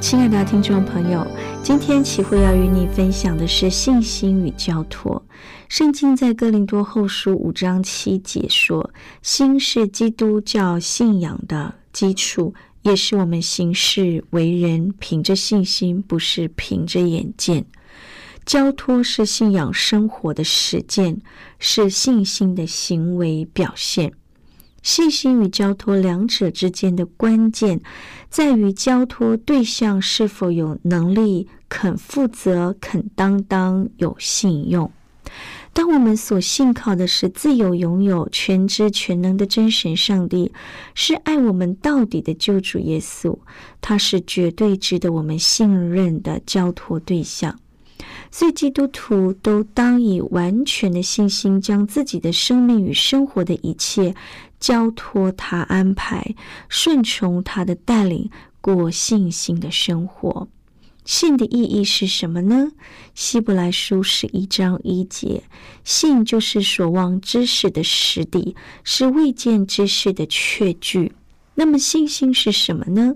亲爱的听众朋友，今天启慧要与你分享的是信心与交托。圣经在哥林多后书五章七节说：“心是基督教信仰的基础，也是我们行事为人凭着信心，不是凭着眼见。交托是信仰生活的实践，是信心的行为表现。”信心与交托两者之间的关键，在于交托对象是否有能力、肯负责、肯担当、有信用。当我们所信靠的是自由拥有、全知全能的真神上帝，是爱我们到底的救主耶稣，他是绝对值得我们信任的交托对象。所以，基督徒都当以完全的信心，将自己的生命与生活的一切交托他安排，顺从他的带领，过信心的生活。信的意义是什么呢？希伯来书十一章一节：信就是所望之事的实底，是未见之事的确据。那么信心是什么呢？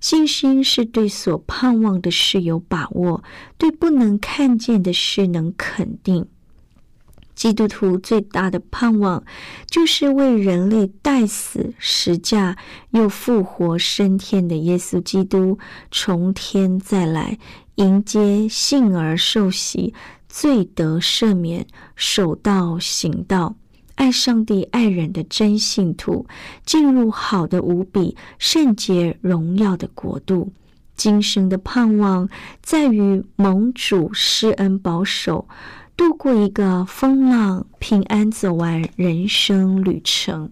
信心是对所盼望的事有把握，对不能看见的事能肯定。基督徒最大的盼望，就是为人类代死、实架又复活升天的耶稣基督从天再来，迎接信而受洗、罪得赦免、守道行道。爱上帝、爱人的真信徒，进入好的无比、圣洁、荣耀的国度。今生的盼望在于蒙主施恩保守，度过一个风浪，平安走完人生旅程。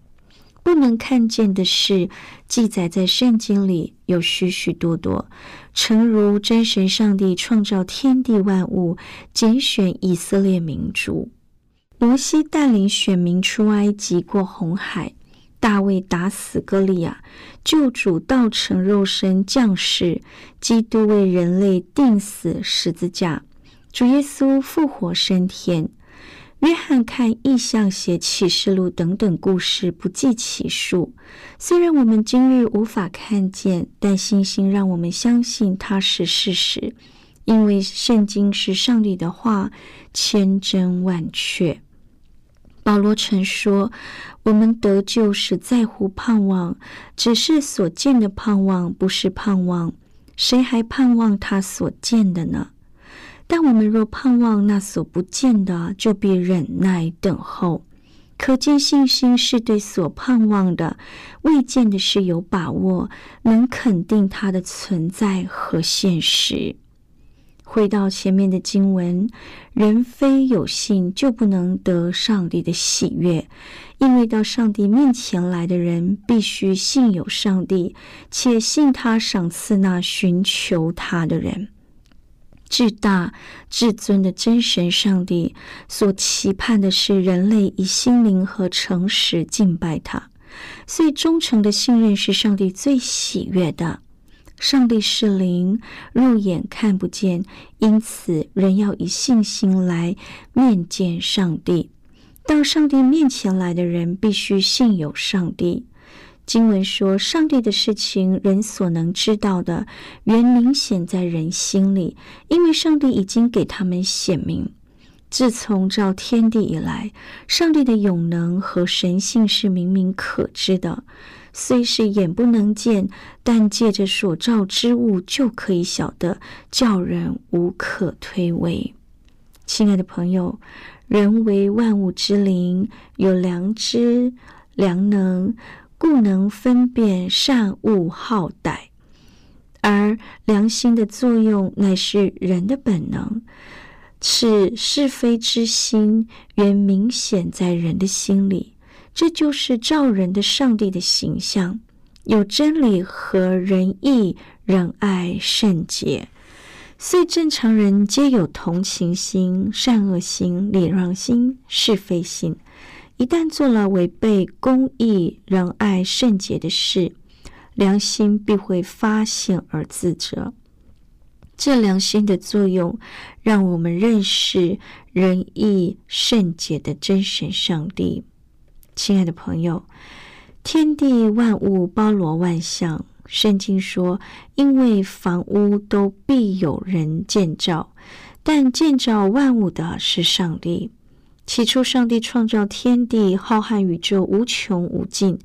不能看见的事，记载在圣经里有许许多多。诚如真神上帝创造天地万物，拣选以色列民族。摩西带领选民出埃及过红海，大卫打死歌利亚，救主道成肉身降世，基督为人类钉死十字架，主耶稣复活升天，约翰看异象写启示录等等故事不计其数。虽然我们今日无法看见，但信心让我们相信它是事实，因为圣经是上帝的话，千真万确。保罗曾说：“我们得救是在乎盼望，只是所见的盼望不是盼望。谁还盼望他所见的呢？但我们若盼望那所不见的，就必忍耐等候。可见信心是对所盼望的未见的事有把握，能肯定它的存在和现实。”回到前面的经文，人非有信就不能得上帝的喜悦，因为到上帝面前来的人必须信有上帝，且信他赏赐那寻求他的人。至大至尊的真神上帝所期盼的是人类以心灵和诚实敬拜他，所以忠诚的信任是上帝最喜悦的。上帝是灵，肉眼看不见，因此人要以信心来面见上帝。到上帝面前来的人，必须信有上帝。经文说，上帝的事情，人所能知道的，原明显在人心里，因为上帝已经给他们显明。自从造天地以来，上帝的永能和神性是明明可知的。虽是眼不能见，但借着所照之物就可以晓得，叫人无可推诿。亲爱的朋友，人为万物之灵，有良知、良能，故能分辨善恶好歹。而良心的作用，乃是人的本能。是是非之心，原明显在人的心里。这就是照人的上帝的形象，有真理和仁义、仁爱、圣洁。虽正常人皆有同情心、善恶心、礼让心、是非心，一旦做了违背公义、仁爱、圣洁的事，良心必会发现而自责。这良心的作用，让我们认识仁义圣洁的真神上帝。亲爱的朋友，天地万物包罗万象，圣经说，因为房屋都必有人建造，但建造万物的是上帝。起初，上帝创造天地，浩瀚宇宙无穷无尽，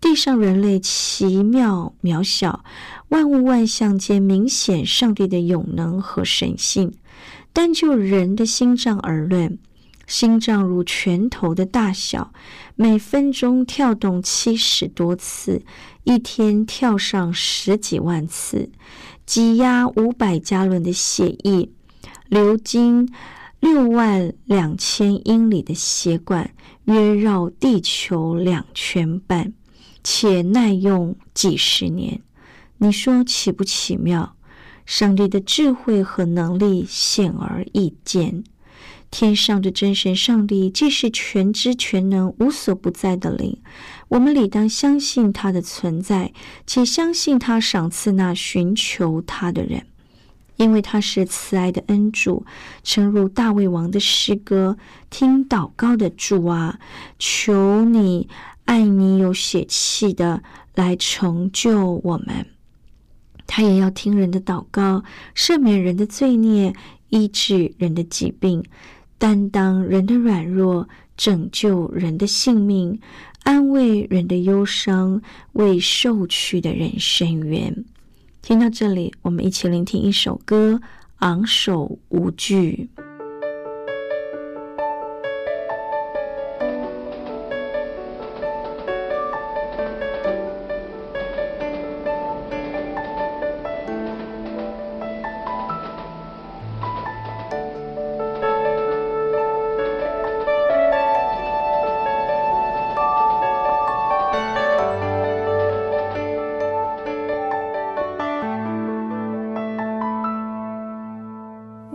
地上人类奇妙渺小。万物万象皆明显上帝的永能和神性，单就人的心脏而论，心脏如拳头的大小，每分钟跳动七十多次，一天跳上十几万次，挤压五百加仑的血液，流经六万两千英里的血管，约绕地球两圈半，且耐用几十年。你说奇不奇妙？上帝的智慧和能力显而易见。天上的真神上帝既是全知全能、无所不在的灵，我们理当相信他的存在，且相信他赏赐那寻求他的人，因为他是慈爱的恩主。诚如大卫王的诗歌：“听祷告的主啊，求你爱你有血气的来成就我们。”他也要听人的祷告，赦免人的罪孽，医治人的疾病，担当人的软弱，拯救人的性命，安慰人的忧伤，为受屈的人伸冤。听到这里，我们一起聆听一首歌，昂首无惧。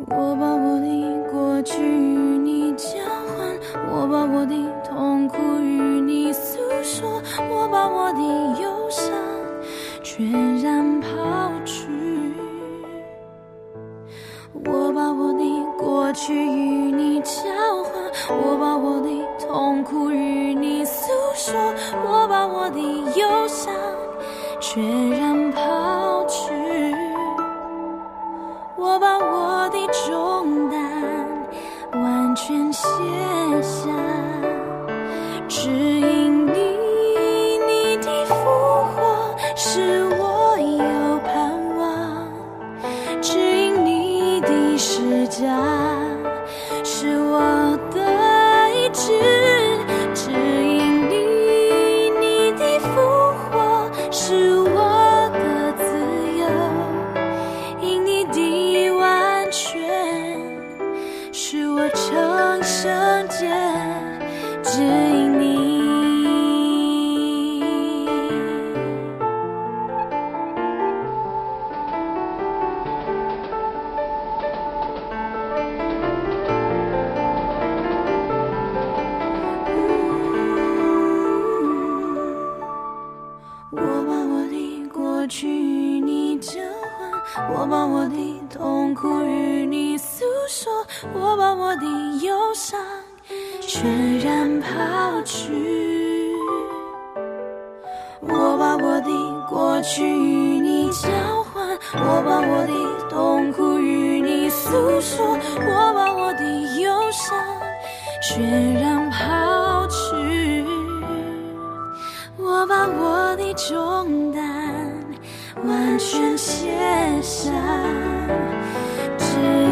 我把我的过去与你交换我把我的痛苦与你诉说我把我的忧伤全然抛去我把我的过去与你交换我把我的痛苦与你诉说我把我的忧伤全然抛血染抛去我把我的重担完全卸下只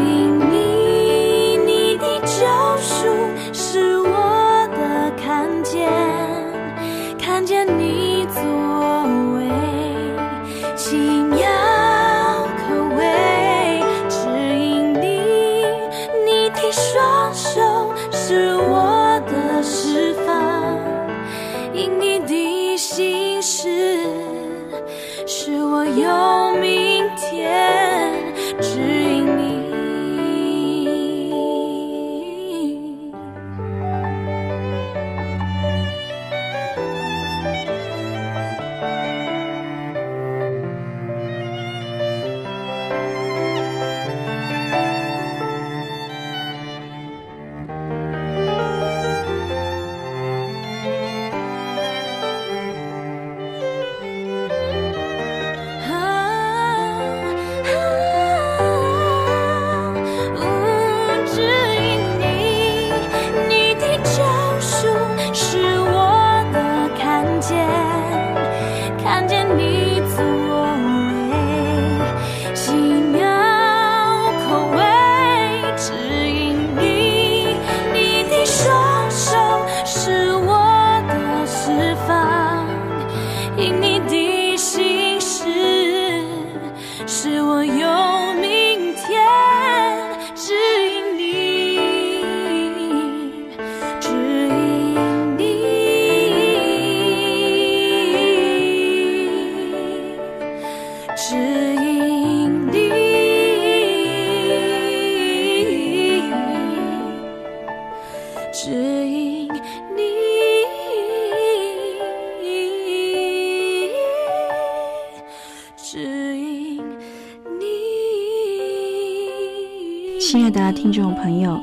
朋友，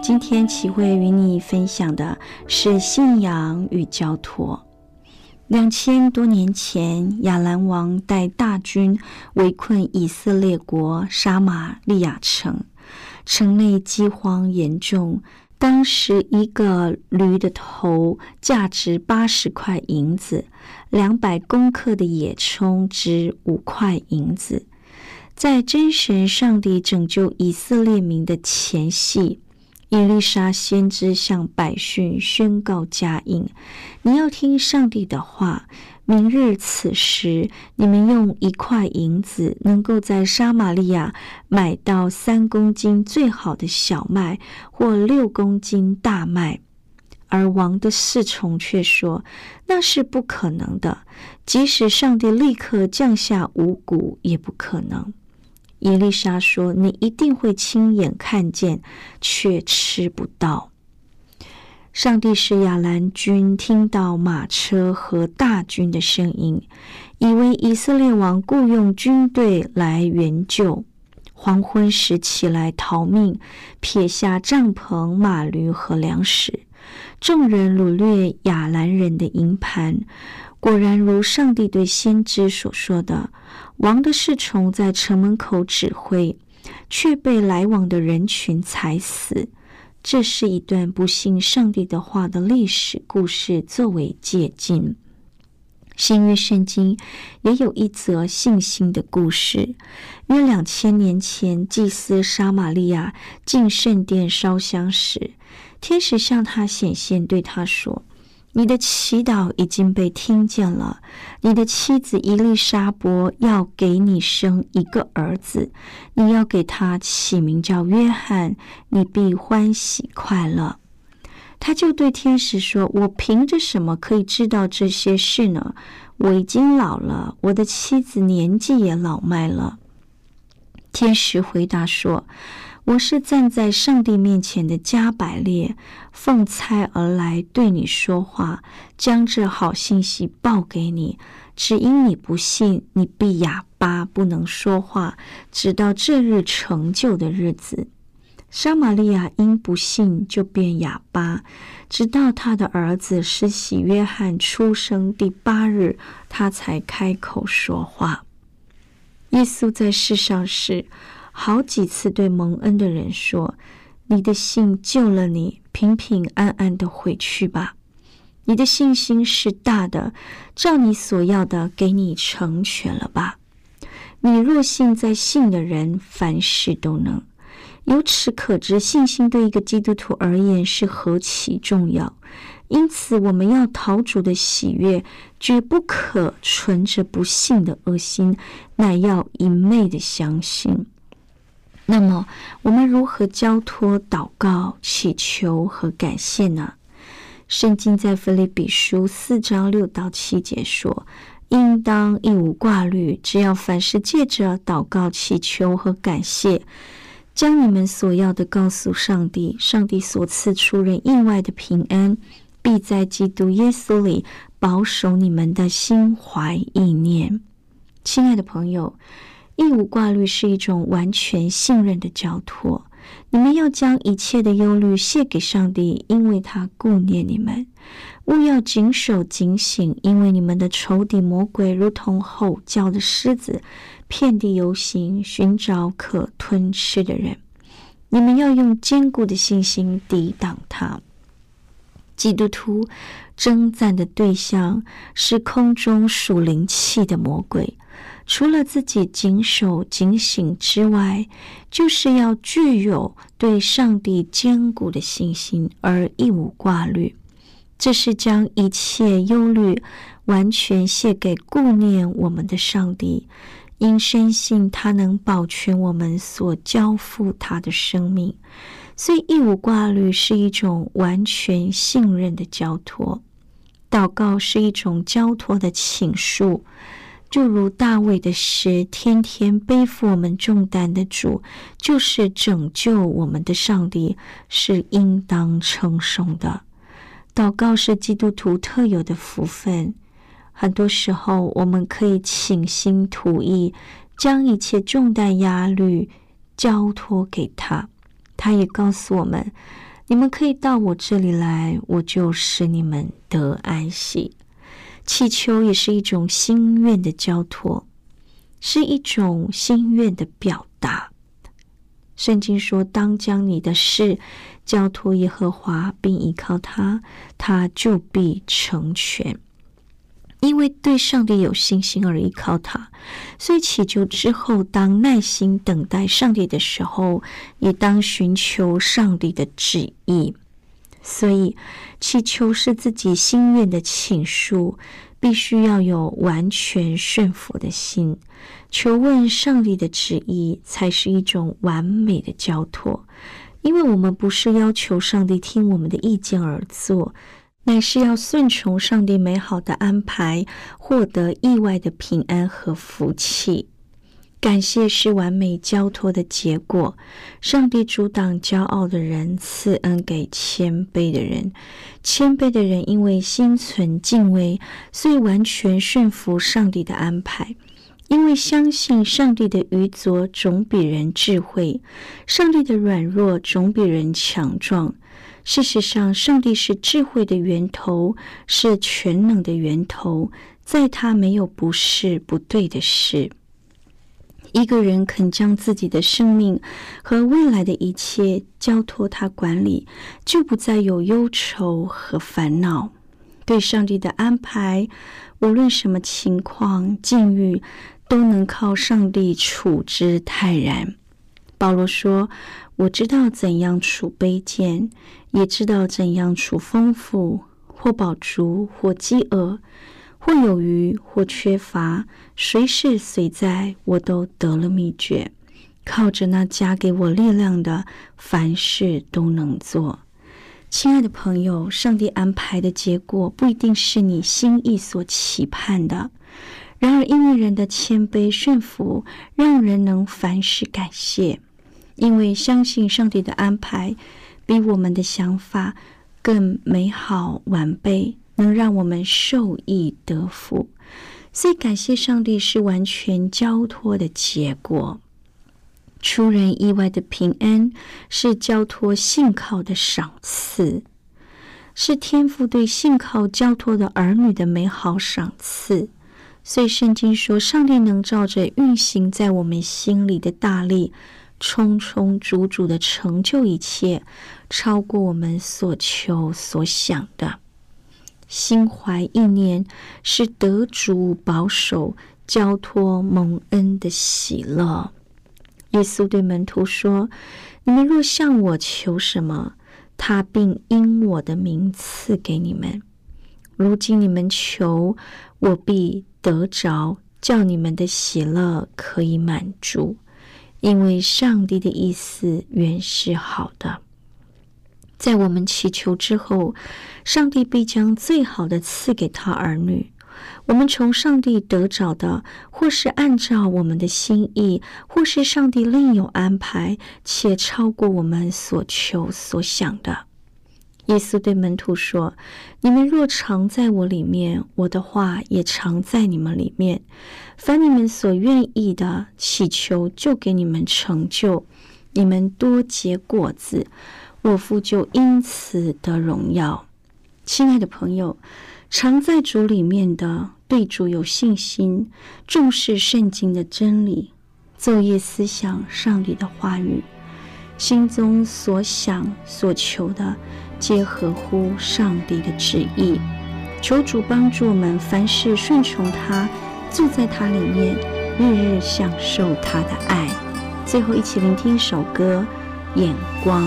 今天齐慧与你分享的是信仰与交托。两千多年前，亚兰王带大军围困以色列国沙马利亚城，城内饥荒严重。当时一个驴的头价值八十块银子，两百公克的野葱值五块银子。在真神上帝拯救以色列民的前夕，伊丽莎先知向百姓宣告佳音：“你要听上帝的话。明日此时，你们用一块银子，能够在撒玛利亚买到三公斤最好的小麦，或六公斤大麦。”而王的侍从却说：“那是不可能的，即使上帝立刻降下五谷，也不可能。”伊丽莎说：“你一定会亲眼看见，却吃不到。”上帝使亚兰军听到马车和大军的声音，以为以色列王雇佣军队来援救。黄昏时起来逃命，撇下帐篷、马驴和粮食。众人掳掠亚兰人的营盘，果然如上帝对先知所说的。王的侍从在城门口指挥，却被来往的人群踩死。这是一段不信上帝的话的历史故事，作为借鉴。新约圣经也有一则信心的故事。约两千年前，祭司沙玛利亚进圣殿烧香时，天使向他显现，对他说：“你的祈祷已经被听见了。你的妻子伊丽莎伯要给你生一个儿子，你要给他起名叫约翰，你必欢喜快乐。”他就对天使说：“我凭着什么可以知道这些事呢？我已经老了，我的妻子年纪也老迈了。”天使回答说：“我是站在上帝面前的加百列，奉差而来对你说话，将这好信息报给你。只因你不信，你必哑巴，不能说话，直到这日成就的日子。”撒玛利亚因不信，就变哑巴，直到他的儿子施洗约翰出生第八日，他才开口说话。耶稣在世上时，好几次对蒙恩的人说：“你的信救了你，平平安安的回去吧。”你的信心是大的，照你所要的给你成全了吧。你若信，在信的人凡事都能。由此可知，信心对一个基督徒而言是何其重要。因此，我们要讨主的喜悦，绝不可存着不信的恶心，乃要一昧的相信。那么，我们如何交托、祷告、祈求和感谢呢？圣经在腓立比书四章六到七节说：“应当一无挂虑，只要凡事借着祷告、祈求和感谢，将你们所要的告诉上帝。上帝所赐出人意外的平安。”必在基督耶稣里保守你们的心怀意念，亲爱的朋友，义无挂虑是一种完全信任的交托。你们要将一切的忧虑卸给上帝，因为他顾念你们。勿要谨守警醒，因为你们的仇敌魔鬼如同吼叫的狮子，遍地游行，寻找可吞吃的人。你们要用坚固的信心抵挡他。基督徒征战的对象是空中属灵气的魔鬼。除了自己谨守警醒之外，就是要具有对上帝坚固的信心，而一无挂虑。这是将一切忧虑完全卸给顾念我们的上帝，因深信他能保全我们所交付他的生命。所以，义无挂虑是一种完全信任的交托。祷告是一种交托的倾诉，就如大卫的诗：“天天背负我们重担的主，就是拯救我们的上帝，是应当称颂的。”祷告是基督徒特有的福分。很多时候，我们可以倾心吐意，将一切重担压力交托给他。他也告诉我们：“你们可以到我这里来，我就使你们得安息。”祈求也是一种心愿的交托，是一种心愿的表达。圣经说：“当将你的事交托耶和华，并依靠他，他就必成全。”因为对上帝有信心而依靠他，所以祈求之后，当耐心等待上帝的时候，也当寻求上帝的旨意。所以，祈求是自己心愿的倾诉，必须要有完全顺服的心。求问上帝的旨意，才是一种完美的交托。因为我们不是要求上帝听我们的意见而做。乃是要顺从上帝美好的安排，获得意外的平安和福气。感谢是完美交托的结果。上帝阻挡骄傲的人，赐恩给谦卑的人。谦卑的人因为心存敬畏，所以完全顺服上帝的安排。因为相信上帝的愚拙总比人智慧，上帝的软弱总比人强壮。事实上，上帝是智慧的源头，是全能的源头，在他没有不是不对的事。一个人肯将自己的生命和未来的一切交托他管理，就不再有忧愁和烦恼。对上帝的安排，无论什么情况境遇，都能靠上帝处之泰然。保罗说。我知道怎样处卑贱，也知道怎样处丰富，或饱足，或饥饿，或有余，或缺乏，随时随在，我都得了秘诀。靠着那加给我力量的，凡事都能做。亲爱的朋友，上帝安排的结果不一定是你心意所期盼的。然而，因为人的谦卑顺服，让人能凡事感谢。因为相信上帝的安排比我们的想法更美好完备，能让我们受益得福，所以感谢上帝是完全交托的结果。出人意外的平安是交托信靠的赏赐，是天父对信靠交托的儿女的美好赏赐。所以圣经说，上帝能照着运行在我们心里的大力。充充足足的成就一切，超过我们所求所想的。心怀意念是得主保守、交托蒙恩的喜乐。耶稣对门徒说：“你们若向我求什么，他并因我的名赐给你们。如今你们求，我必得着，叫你们的喜乐可以满足。因为上帝的意思原是好的。在我们祈求之后，上帝必将最好的赐给他儿女。”我们从上帝得着的，或是按照我们的心意，或是上帝另有安排，且超过我们所求所想的。耶稣对门徒说：“你们若常在我里面，我的话也常在你们里面。凡你们所愿意的，祈求就给你们成就。你们多结果子，我父就因此得荣耀。”亲爱的朋友。常在主里面的，对主有信心，重视圣经的真理，昼夜思想上帝的话语，心中所想所求的，皆合乎上帝的旨意。求主帮助我们，凡事顺从他，住在他里面，日日享受他的爱。最后，一起聆听一首歌，《眼光》。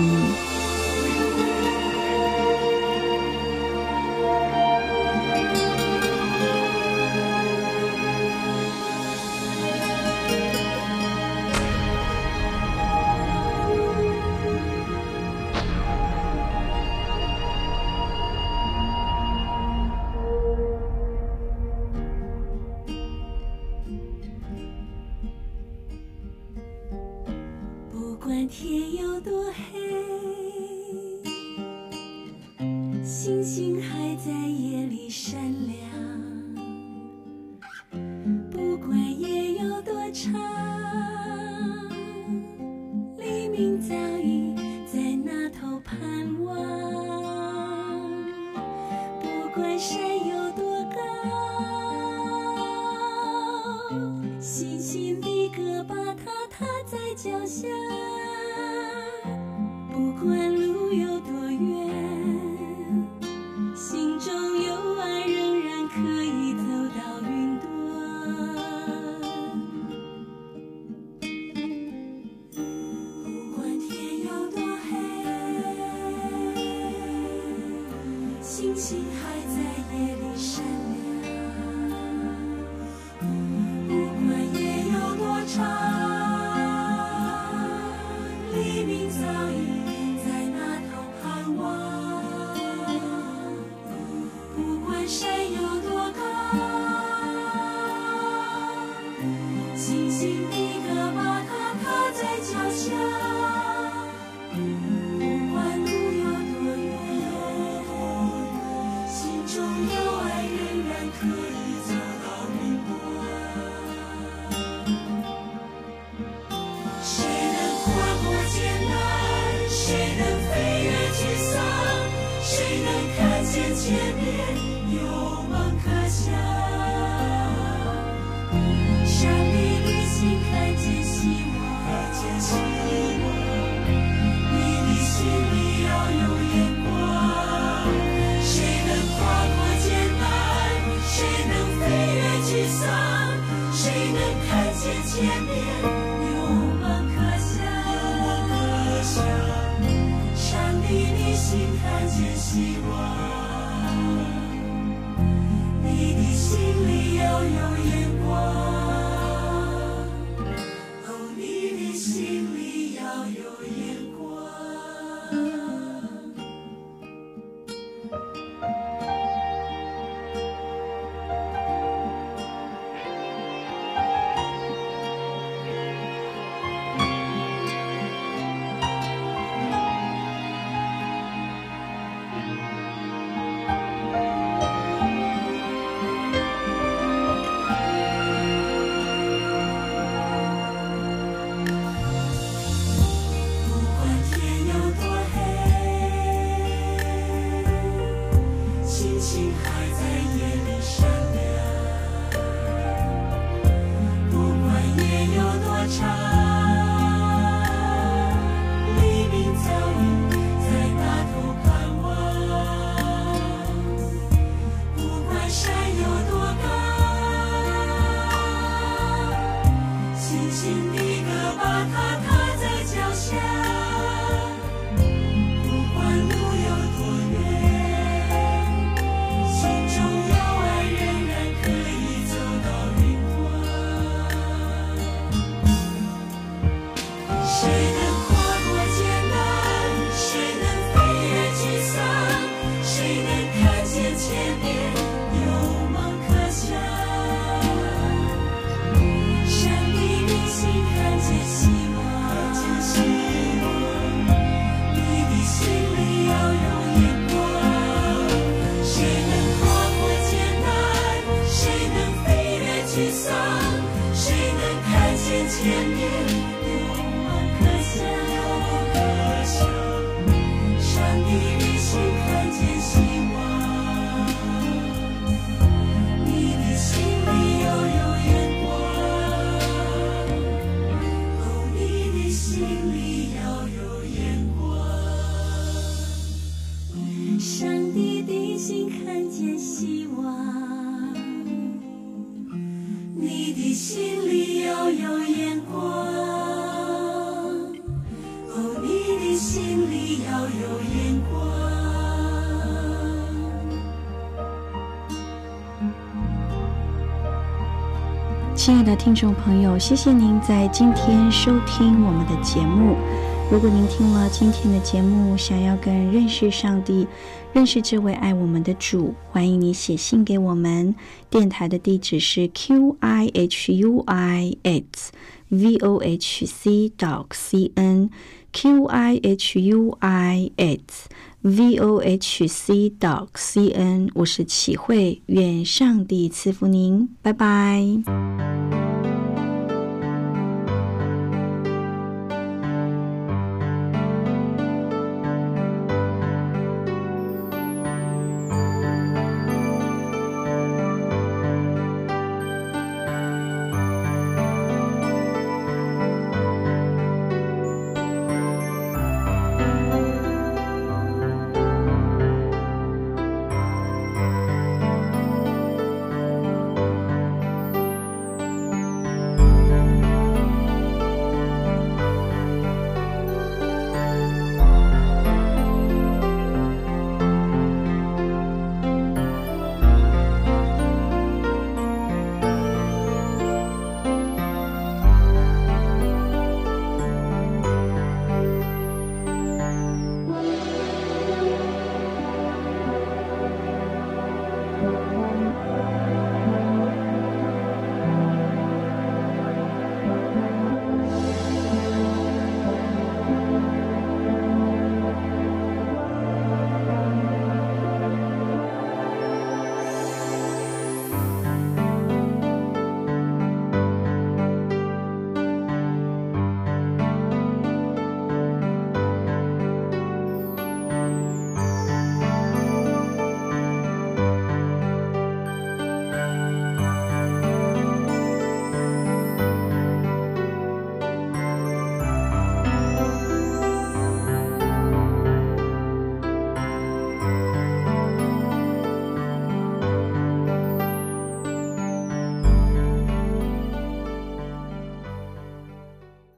见前面有梦可想山里的看见希望看见希望你。的心里要有光谁能跨过艰难谁能飞越谁能看见前面 yo yo yo. 心看见希望，你的心里要有眼光，哦，你的心里要有眼光。亲爱的听众朋友，谢谢您在今天收听我们的节目。如果您听了今天的节目，想要更认识上帝、认识这位爱我们的主，欢迎你写信给我们。电台的地址是 q i h u i x v o h c dot c n q i h u i x v o h c dot c n。我是启慧，愿上帝赐福您，拜拜。